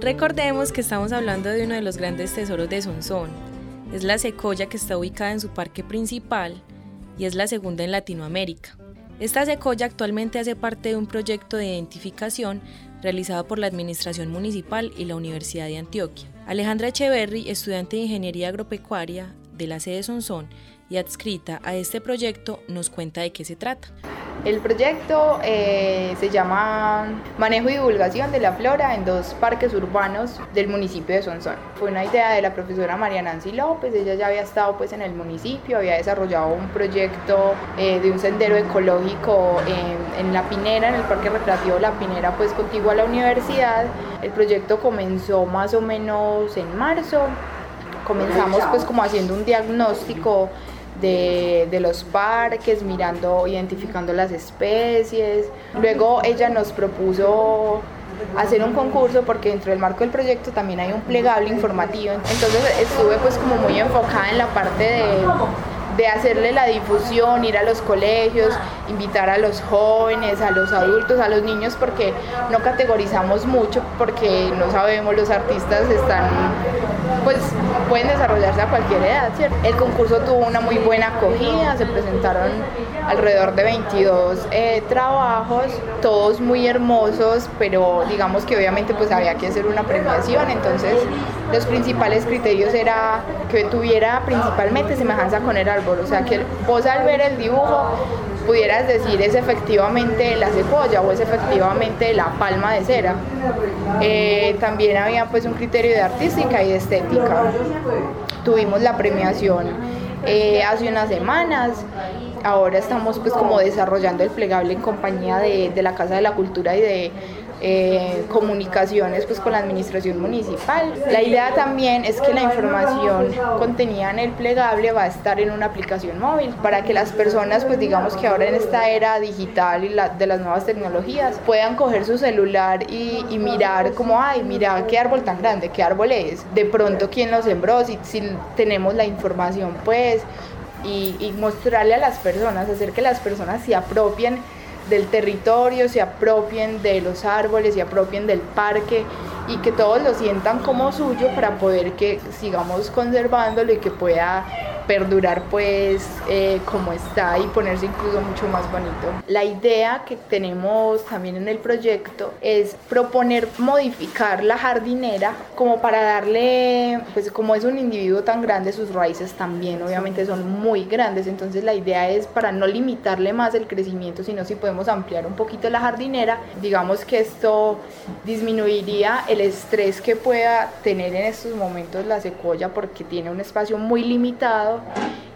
Recordemos que estamos hablando de uno de los grandes tesoros de Sonsón. Es la secoya que está ubicada en su parque principal y es la segunda en Latinoamérica. Esta secoya actualmente hace parte de un proyecto de identificación realizado por la Administración Municipal y la Universidad de Antioquia. Alejandra Echeverry, estudiante de Ingeniería Agropecuaria de la sede Sonsón y adscrita a este proyecto, nos cuenta de qué se trata. El proyecto eh, se llama Manejo y Divulgación de la Flora en dos parques urbanos del municipio de Sonsón. Fue una idea de la profesora María Nancy López, ella ya había estado pues en el municipio, había desarrollado un proyecto eh, de un sendero ecológico en, La Pinera, en el Parque Recreativo La Pinera, pues contiguo a la universidad. El proyecto comenzó más o menos en marzo, comenzamos pues como haciendo un diagnóstico de, los parques, mirando, identificando las especies. Luego ella nos propuso hacer un concurso porque dentro del marco del proyecto también hay un plegable informativo. Entonces estuve pues como muy enfocada en la parte de, de hacerle la difusión, ir a los colegios, invitar a los jóvenes, a los adultos, a los niños, porque no categorizamos mucho, porque no sabemos, los artistas están pues pueden desarrollarse a cualquier edad, ¿cierto? El concurso tuvo una muy buena acogida, se presentaron alrededor de 22 eh, trabajos, todos muy hermosos, pero digamos que obviamente pues había que hacer una premiación, entonces los principales criterios era que tuviera principalmente semejanza con el árbol, o sea que vos al ver el dibujo pudieras decir es efectivamente la cepolla o es efectivamente la palma de cera. Eh, también había pues un criterio de artística y de estética. Tuvimos la premiación eh, hace unas semanas. Ahora estamos pues como desarrollando el plegable en compañía de, de la Casa de la Cultura y de eh, comunicaciones pues con la administración municipal. La idea también es que la información contenida en el plegable va a estar en una aplicación móvil para que las personas pues digamos que ahora en esta era digital y la, de las nuevas tecnologías puedan coger su celular y, mirar como, ay, mira qué árbol tan grande, qué árbol es, de pronto quién lo sembró, si, si tenemos la información pues y, y mostrarle a las personas, hacer que las personas se apropien del territorio, se apropien de los árboles, se apropien del parque y que todos lo sientan como suyo para poder que sigamos conservándolo y que pueda perdurar pues eh, como está y ponerse incluso mucho más bonito. La idea que tenemos también en el proyecto es proponer modificar la jardinera como para darle, pues como es un individuo tan grande, sus raíces también obviamente son muy grandes, entonces la idea es para no limitarle más el crecimiento, sino si podemos ampliar un poquito la jardinera, digamos que esto disminuiría el estrés que pueda tener en estos momentos la secuoya porque tiene un espacio muy limitado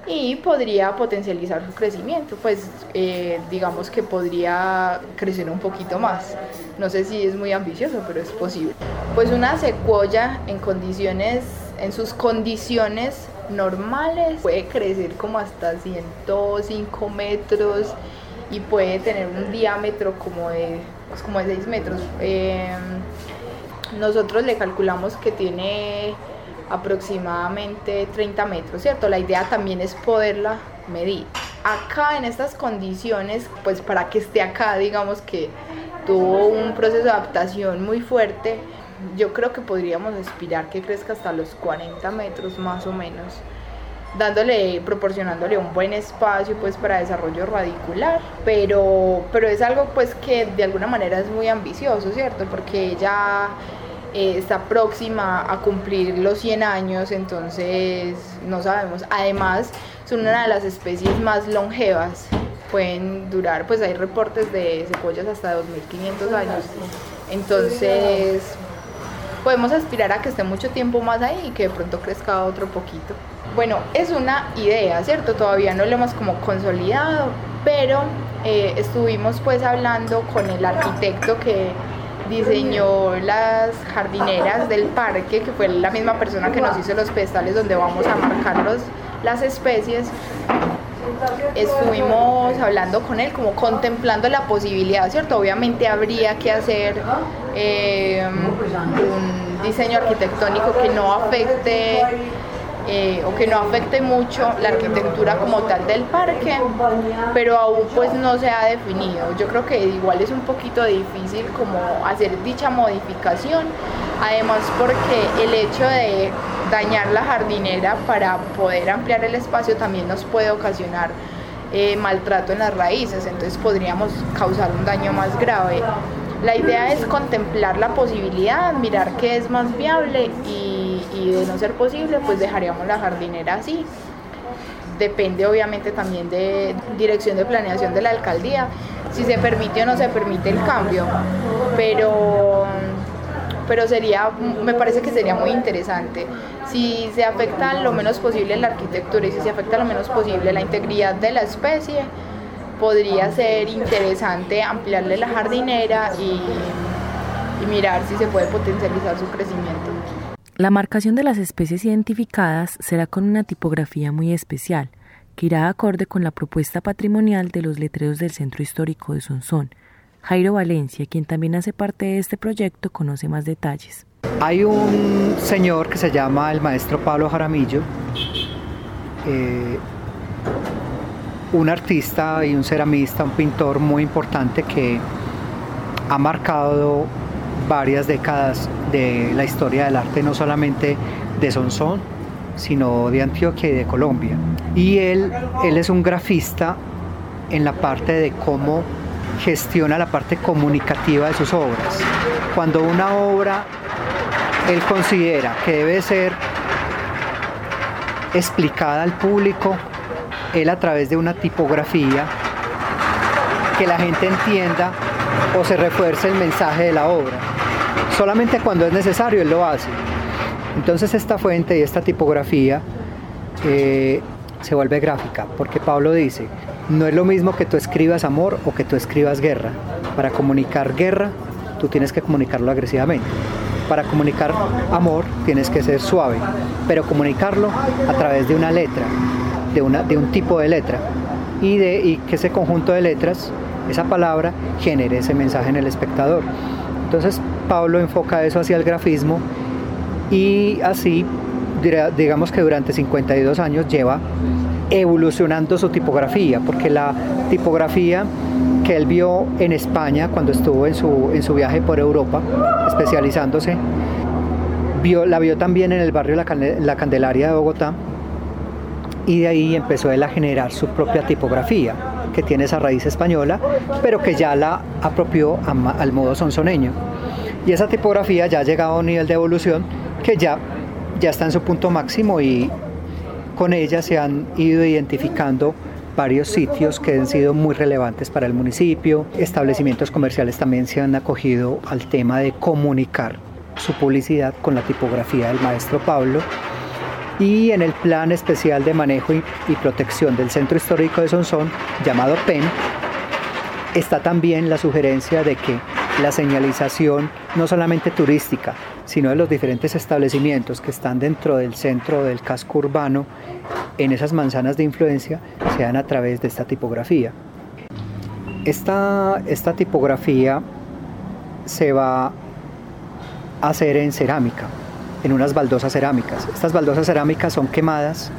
y podría potencializar su crecimiento, pues eh, digamos que podría crecer un poquito más. No sé si es muy ambicioso, pero es posible. Pues una secuoya en condiciones, en sus condiciones normales, puede crecer como hasta 105 metros y puede tener un diámetro como de, pues como de 6 metros. Em, nosotros le calculamos que tiene aproximadamente 30 metros, ¿cierto? La idea también es poderla medir. Acá en estas condiciones, pues para que esté acá, digamos que tuvo un proceso de adaptación muy fuerte, yo creo que podríamos aspirar que crezca hasta los 40 metros más o menos, dándole, proporcionándole un buen espacio pues para desarrollo radicular, pero, pero es algo pues que de alguna manera es muy ambicioso, ¿cierto? Porque ella eh, está próxima a cumplir los 100 años, entonces no sabemos. Además, son una de las especies más longevas. Pueden durar, pues hay reportes de cebollas hasta 2500 años. Entonces, podemos aspirar a que esté mucho tiempo más ahí y que de pronto crezca otro poquito. Bueno, es una idea, ¿cierto? Todavía no lo hemos como consolidado, pero eh, estuvimos pues hablando con el arquitecto que diseñó las jardineras del parque, que fue la misma persona que nos hizo los pedestales donde vamos a marcar las especies. estuvimos hablando con él, como contemplando la posibilidad, ¿cierto? Obviamente habría que hacer eh, un diseño arquitectónico que no afecte eh, o que no afecte mucho la arquitectura como tal del parque, pero aún pues no se ha definido. Yo creo que igual es un poquito difícil como hacer dicha modificación, además porque el hecho de dañar la jardinera para poder ampliar el espacio también nos puede ocasionar eh, maltrato en las raíces, entonces podríamos causar un daño más grave. La idea es contemplar la posibilidad, mirar qué es más viable y y de no ser posible, pues dejaríamos la jardinera así. Depende obviamente también de dirección de planeación de la alcaldía, si se permite o no se permite el cambio, pero, pero sería, me parece que sería muy interesante. Si se afecta lo menos posible la arquitectura y si se afecta lo menos posible la integridad de la especie, podría ser interesante ampliarle la jardinera y, y mirar si se puede potencializar su crecimiento. La marcación de las especies identificadas será con una tipografía muy especial, que irá acorde con la propuesta patrimonial de los letreros del Centro Histórico de Sonsón. Jairo Valencia, quien también hace parte de este proyecto, conoce más detalles. Hay un señor que se llama el maestro Pablo Jaramillo, eh, un artista y un ceramista, un pintor muy importante que ha marcado varias décadas de la historia del arte, no solamente de Sonsón, sino de Antioquia y de Colombia. Y él, él es un grafista en la parte de cómo gestiona la parte comunicativa de sus obras. Cuando una obra él considera que debe ser explicada al público, él a través de una tipografía, que la gente entienda o se refuerce el mensaje de la obra. Solamente cuando es necesario él lo hace. Entonces esta fuente y esta tipografía eh, se vuelve gráfica, porque Pablo dice, no es lo mismo que tú escribas amor o que tú escribas guerra. Para comunicar guerra, tú tienes que comunicarlo agresivamente. Para comunicar amor, tienes que ser suave, pero comunicarlo a través de una letra, de, una, de un tipo de letra, y, de, y que ese conjunto de letras esa palabra genere ese mensaje en el espectador. Entonces Pablo enfoca eso hacia el grafismo y así digamos que durante 52 años lleva evolucionando su tipografía, porque la tipografía que él vio en España cuando estuvo en su, en su viaje por Europa, especializándose, vio, la vio también en el barrio La, la Candelaria de Bogotá, y de ahí empezó él a generar su propia tipografía que tiene esa raíz española, pero que ya la apropió al modo sonsoneño. Y esa tipografía ya ha llegado a un nivel de evolución que ya, ya está en su punto máximo y con ella se han ido identificando varios sitios que han sido muy relevantes para el municipio. Establecimientos comerciales también se han acogido al tema de comunicar su publicidad con la tipografía del maestro Pablo y en el Plan Especial de Manejo y, Protección del Centro Histórico de Sonsón, llamado PEN, está también la sugerencia de que la señalización no solamente turística, sino de los diferentes establecimientos que están dentro del centro del casco urbano, en esas manzanas de influencia, sean a través de esta tipografía. Esta, esta tipografía se va a hacer en cerámica, en unas baldosas cerámicas. Estas baldosas cerámicas son quemadas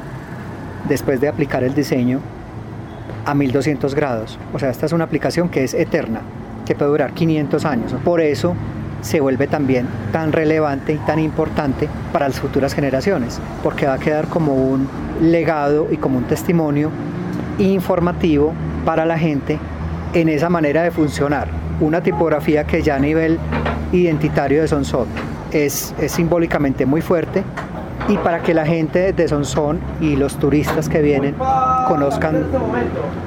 después de aplicar el diseño a 1200 grados. O sea, esta es una aplicación que es eterna, que puede durar 500 años. Por eso se vuelve también tan relevante y tan importante para las futuras generaciones, porque va a quedar como un legado y como un testimonio informativo para la gente en esa manera de funcionar. Una tipografía que ya a nivel identitario de Sonsot es, simbólicamente muy fuerte y para que la gente de Sonsón y los turistas que vienen conozcan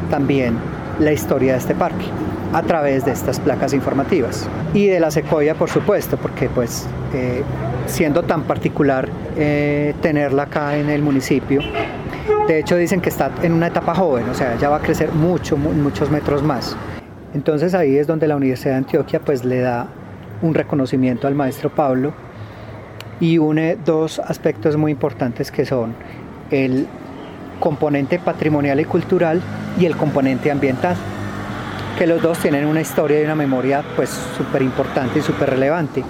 también la historia de este parque a través de estas placas informativas. Y de la secoya por supuesto porque pues eh, siendo tan particular eh, tenerla acá en el municipio de hecho dicen que está en una etapa joven o sea ya va a crecer mucho muchos metros más. Entonces ahí es donde la Universidad de Antioquia pues le da un reconocimiento al maestro Pablo y une dos aspectos muy importantes que son el componente patrimonial y cultural y el componente ambiental, que los dos tienen una historia y una memoria pues súper importante y súper relevante.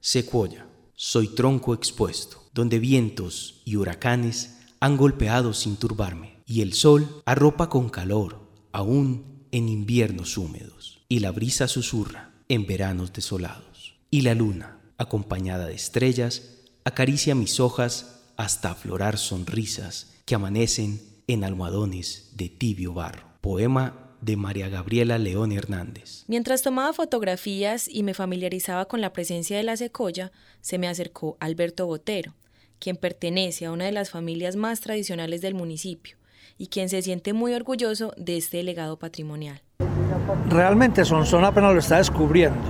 Secuoya, soy tronco expuesto, donde vientos y huracanes han golpeado sin turbarme, y el sol arropa con calor, aún en inviernos húmedos, y la brisa susurra en veranos desolados, y la luna, acompañada de estrellas, acaricia mis hojas hasta aflorar sonrisas que amanecen en almohadones de tibio barro. Poema de María Gabriela León Hernández. Mientras tomaba fotografías y me familiarizaba con la presencia de la secoya, se me acercó Alberto Botero, quien pertenece a una de las familias más tradicionales del municipio y quien se siente muy orgulloso de este legado patrimonial. Realmente Sonsón apenas lo está descubriendo,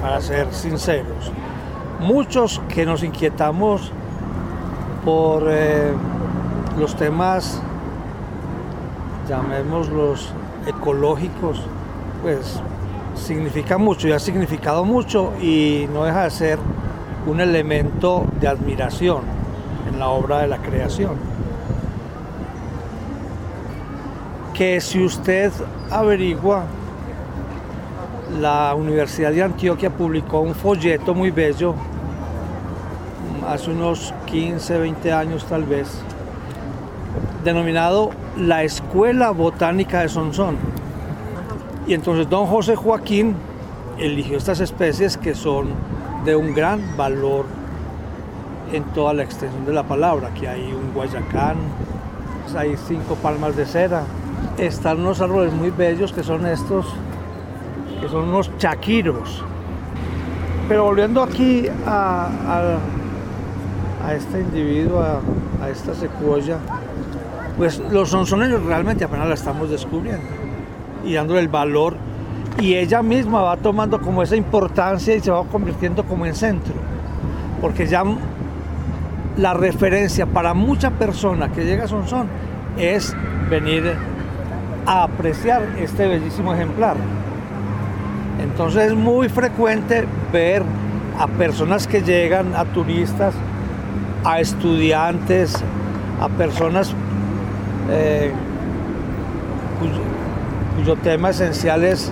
para ser sinceros. Muchos que nos inquietamos por eh, los temas, llamémoslos ecológicos, pues significa mucho y ha significado mucho y no deja de ser un elemento de admiración en la obra de la creación. Que si usted averigua, la Universidad de Antioquia publicó un folleto muy bello hace unos 15, 20 años tal vez, denominado la Escuela Botánica de Sonsón. Y entonces don José Joaquín eligió estas especies que son de un gran valor en toda la extensión de la palabra. Aquí hay un guayacán, hay cinco palmas de cera, están unos árboles muy bellos que son estos, que son unos chaquiros. Pero volviendo aquí a, a este individuo, a, esta secuoya, pues los sonsoneros realmente apenas la estamos descubriendo y dándole el valor y ella misma va tomando como esa importancia y se va convirtiendo como en centro, porque ya la referencia para mucha persona que llega a Sonsón es venir a apreciar este bellísimo ejemplar. Entonces es muy frecuente ver a personas que llegan, a turistas, a estudiantes, a personas eh, cuyo, tema esencial es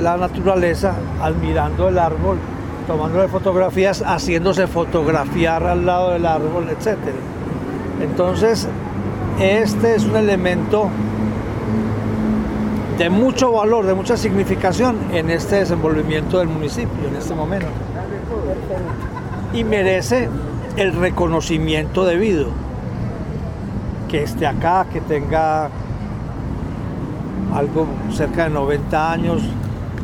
la naturaleza, admirando el árbol, tomándole fotografías, haciéndose fotografiar al lado del árbol, etc. Entonces, este es un elemento de mucho valor, de mucha significación en este desenvolvimiento del municipio en este momento. Y merece el reconocimiento debido. Que esté acá, que tenga algo cerca de 90 años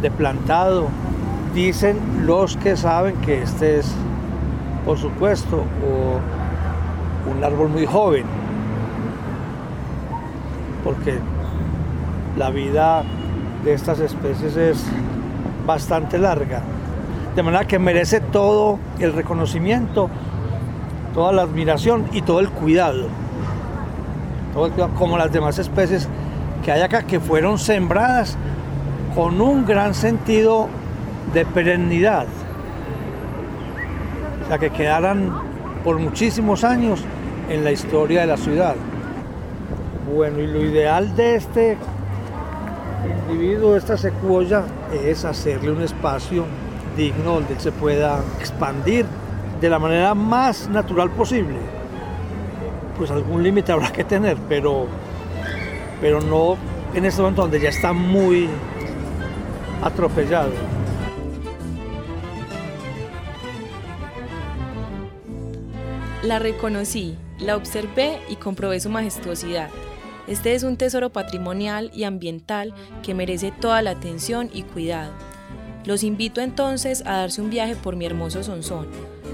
de plantado. Dicen los que saben que este es, por supuesto, un árbol muy joven, porque la vida de estas especies es bastante larga. De manera que merece todo el reconocimiento toda la admiración y todo el cuidado. como las demás especies que hay acá que fueron sembradas con un gran sentido de perennidad. O sea, que quedaran por muchísimos años en la historia de la ciudad. Bueno, y lo ideal de este individuo, esta secuoya, es hacerle un espacio digno donde se pueda expandir de la manera más natural posible. Pues algún límite habrá que tener, pero, pero no en este momento donde ya está muy atropellado. La reconocí, la observé y comprobé su majestuosidad. Este es un tesoro patrimonial y ambiental que merece toda la atención y cuidado. Los invito entonces a darse un viaje por mi hermoso Sonsón,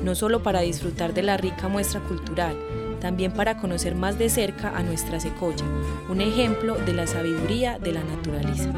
no solo para disfrutar de la rica muestra cultural, también para conocer más de cerca a nuestra secoya, un ejemplo de la sabiduría de la naturaleza.